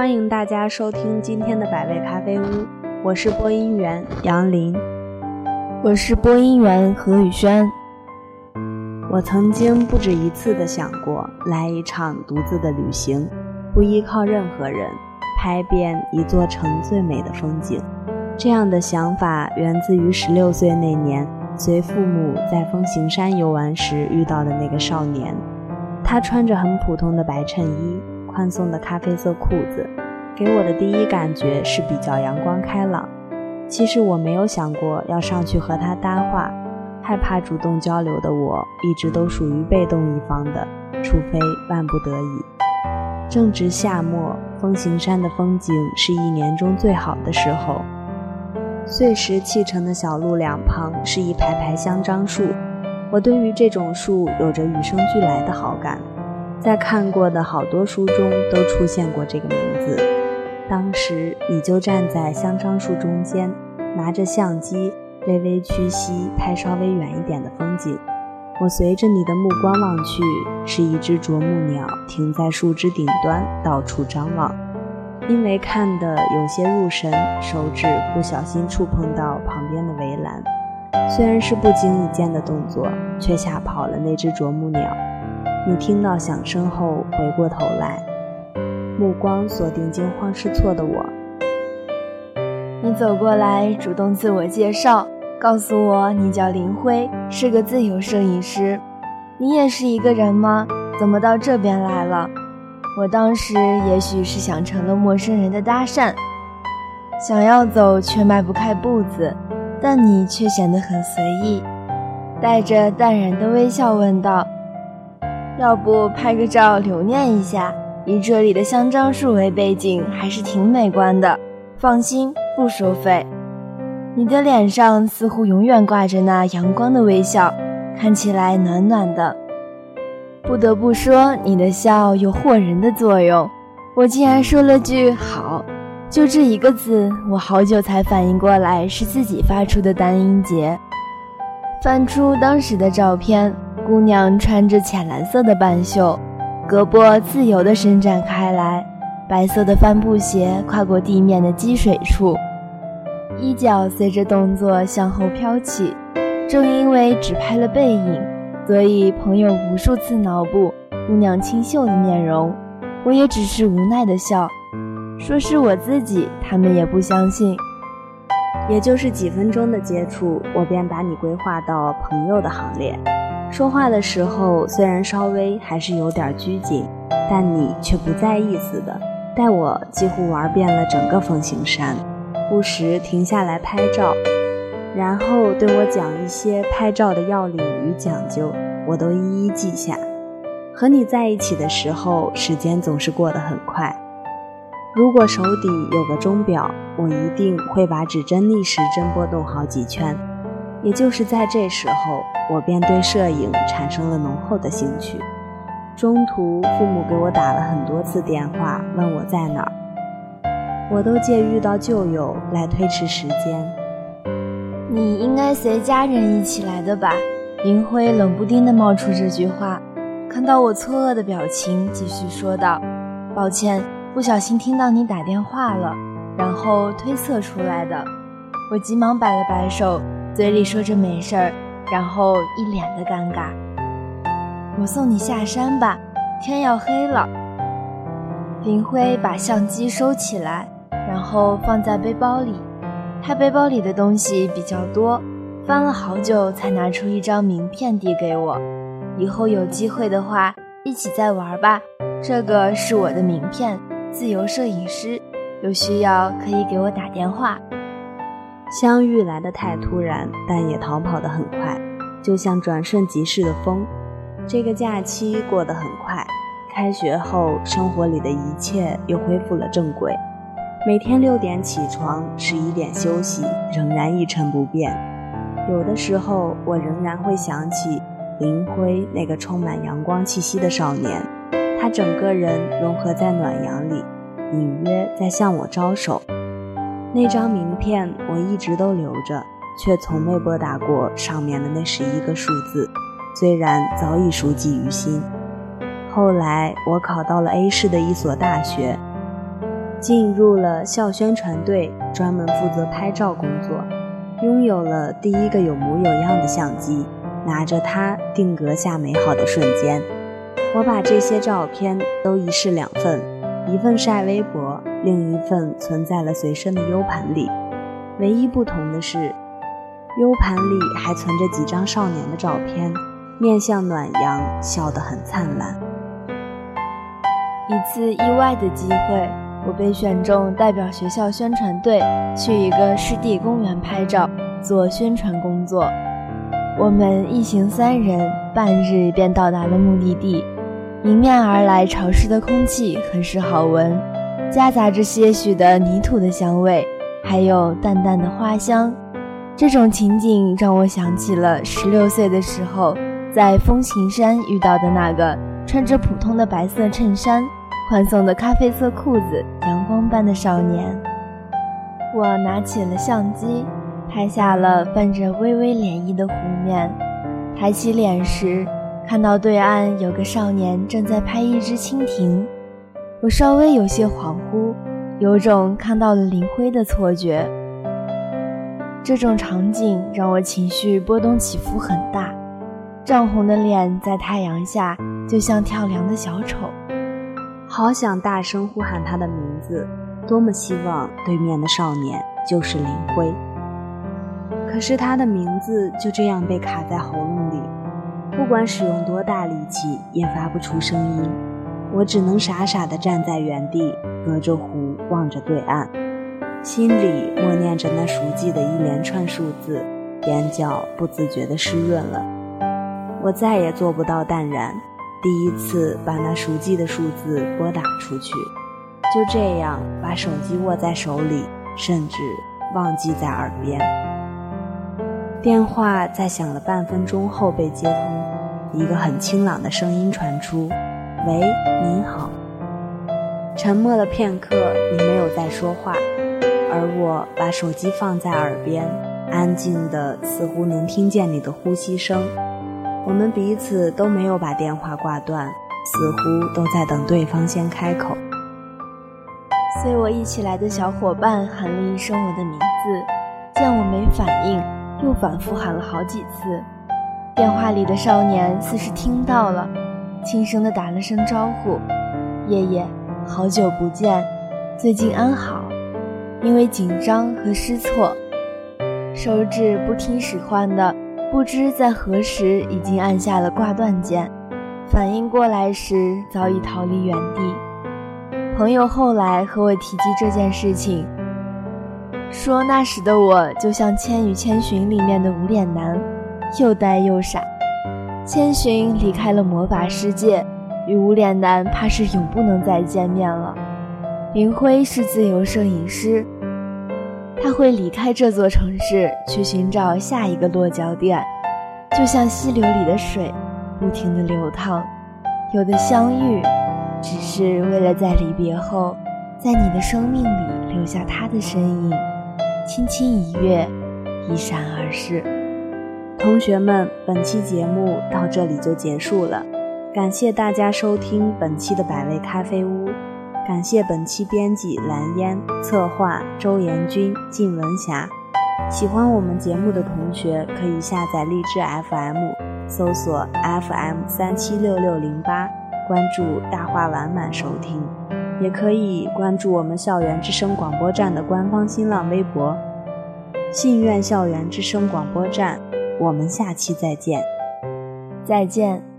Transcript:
欢迎大家收听今天的百味咖啡屋，我是播音员杨林，我是播音员何宇轩。我曾经不止一次的想过来一场独自的旅行，不依靠任何人，拍遍一座城最美的风景。这样的想法源自于十六岁那年随父母在风行山游玩时遇到的那个少年。他穿着很普通的白衬衣，宽松的咖啡色裤子，给我的第一感觉是比较阳光开朗。其实我没有想过要上去和他搭话，害怕主动交流的我一直都属于被动一方的，除非万不得已。正值夏末，风行山的风景是一年中最好的时候。碎石砌成的小路两旁是一排排香樟树。我对于这种树有着与生俱来的好感，在看过的好多书中都出现过这个名字。当时你就站在香樟树中间，拿着相机微微屈膝拍稍微远一点的风景。我随着你的目光望去，是一只啄木鸟停在树枝顶端，到处张望。因为看得有些入神，手指不小心触碰到旁边的围栏。虽然是不经意间的动作，却吓跑了那只啄木鸟。你听到响声后回过头来，目光锁定惊慌失措的我。你走过来，主动自我介绍，告诉我你叫林辉，是个自由摄影师。你也是一个人吗？怎么到这边来了？我当时也许是想成了陌生人的搭讪，想要走却迈不开步子。但你却显得很随意，带着淡然的微笑问道：“要不拍个照留念一下？以这里的香樟树为背景，还是挺美观的。放心，不收费。”你的脸上似乎永远挂着那阳光的微笑，看起来暖暖的。不得不说，你的笑有惑人的作用。我竟然说了句“好”。就这一个字，我好久才反应过来是自己发出的单音节。翻出当时的照片，姑娘穿着浅蓝色的半袖，胳膊自由地伸展开来，白色的帆布鞋跨过地面的积水处，衣角随着动作向后飘起。正因为只拍了背影，所以朋友无数次脑补姑娘清秀的面容，我也只是无奈地笑。说是我自己，他们也不相信。也就是几分钟的接触，我便把你规划到朋友的行列。说话的时候虽然稍微还是有点拘谨，但你却不在意似的，带我几乎玩遍了整个风行山，不时停下来拍照，然后对我讲一些拍照的要领与讲究，我都一一记下。和你在一起的时候，时间总是过得很快。如果手底有个钟表，我一定会把指针逆时针拨动好几圈。也就是在这时候，我便对摄影产生了浓厚的兴趣。中途，父母给我打了很多次电话，问我在哪儿，我都借遇到旧友来推迟时间。你应该随家人一起来的吧？林辉冷不丁地冒出这句话，看到我错愕的表情，继续说道：“抱歉。”不小心听到你打电话了，然后推测出来的。我急忙摆了摆手，嘴里说着没事儿，然后一脸的尴尬。我送你下山吧，天要黑了。林辉把相机收起来，然后放在背包里。他背包里的东西比较多，翻了好久才拿出一张名片递给我。以后有机会的话，一起再玩吧。这个是我的名片。自由摄影师，有需要可以给我打电话。相遇来得太突然，但也逃跑得很快，就像转瞬即逝的风。这个假期过得很快，开学后生活里的一切又恢复了正轨。每天六点起床，十一点休息，仍然一成不变。有的时候，我仍然会想起林辉那个充满阳光气息的少年。他整个人融合在暖阳里，隐约在向我招手。那张名片我一直都留着，却从未拨打过上面的那十一个数字，虽然早已熟记于心。后来我考到了 A 市的一所大学，进入了校宣传队，专门负责拍照工作，拥有了第一个有模有样的相机，拿着它定格下美好的瞬间。我把这些照片都一式两份，一份晒微博，另一份存在了随身的 U 盘里。唯一不同的是，U 盘里还存着几张少年的照片，面向暖阳，笑得很灿烂。一次意外的机会。我被选中代表学校宣传队去一个湿地公园拍照，做宣传工作。我们一行三人，半日便到达了目的地。迎面而来潮湿的空气很是好闻，夹杂着些许的泥土的香味，还有淡淡的花香。这种情景让我想起了十六岁的时候，在风琴山遇到的那个穿着普通的白色衬衫。宽松的咖啡色裤子，阳光般的少年。我拿起了相机，拍下了泛着微微涟漪的湖面。抬起脸时，看到对岸有个少年正在拍一只蜻蜓。我稍微有些恍惚，有种看到了林辉的错觉。这种场景让我情绪波动起伏很大，涨红的脸在太阳下就像跳梁的小丑。好想大声呼喊他的名字，多么希望对面的少年就是林辉。可是他的名字就这样被卡在喉咙里，不管使用多大力气也发不出声音。我只能傻傻地站在原地，隔着湖望着对岸，心里默念着那熟记的一连串数字，眼角不自觉地湿润了。我再也做不到淡然。第一次把那熟记的数字拨打出去，就这样把手机握在手里，甚至忘记在耳边。电话在响了半分钟后被接通，一个很清朗的声音传出：“喂，您好。”沉默了片刻，你没有再说话，而我把手机放在耳边，安静的似乎能听见你的呼吸声。我们彼此都没有把电话挂断，似乎都在等对方先开口。随我一起来的小伙伴喊了一声我的名字，见我没反应，又反复喊了好几次。电话里的少年似是听到了，轻声地打了声招呼：“爷爷，好久不见，最近安好？”因为紧张和失措，手指不听使唤的。不知在何时已经按下了挂断键，反应过来时早已逃离原地。朋友后来和我提及这件事情，说那时的我就像《千与千寻》里面的无脸男，又呆又傻。千寻离开了魔法世界，与无脸男怕是永不能再见面了。林辉是自由摄影师。他会离开这座城市，去寻找下一个落脚点，就像溪流里的水，不停的流淌。有的相遇，只是为了在离别后，在你的生命里留下他的身影，轻轻一跃，一闪而逝。同学们，本期节目到这里就结束了，感谢大家收听本期的百味咖啡屋。感谢本期编辑蓝烟，策划周延军、靳文霞。喜欢我们节目的同学可以下载荔枝 FM，搜索 FM 三七六六零八，关注大话晚满收听。也可以关注我们校园之声广播站的官方新浪微博“信院校园之声广播站”。我们下期再见，再见。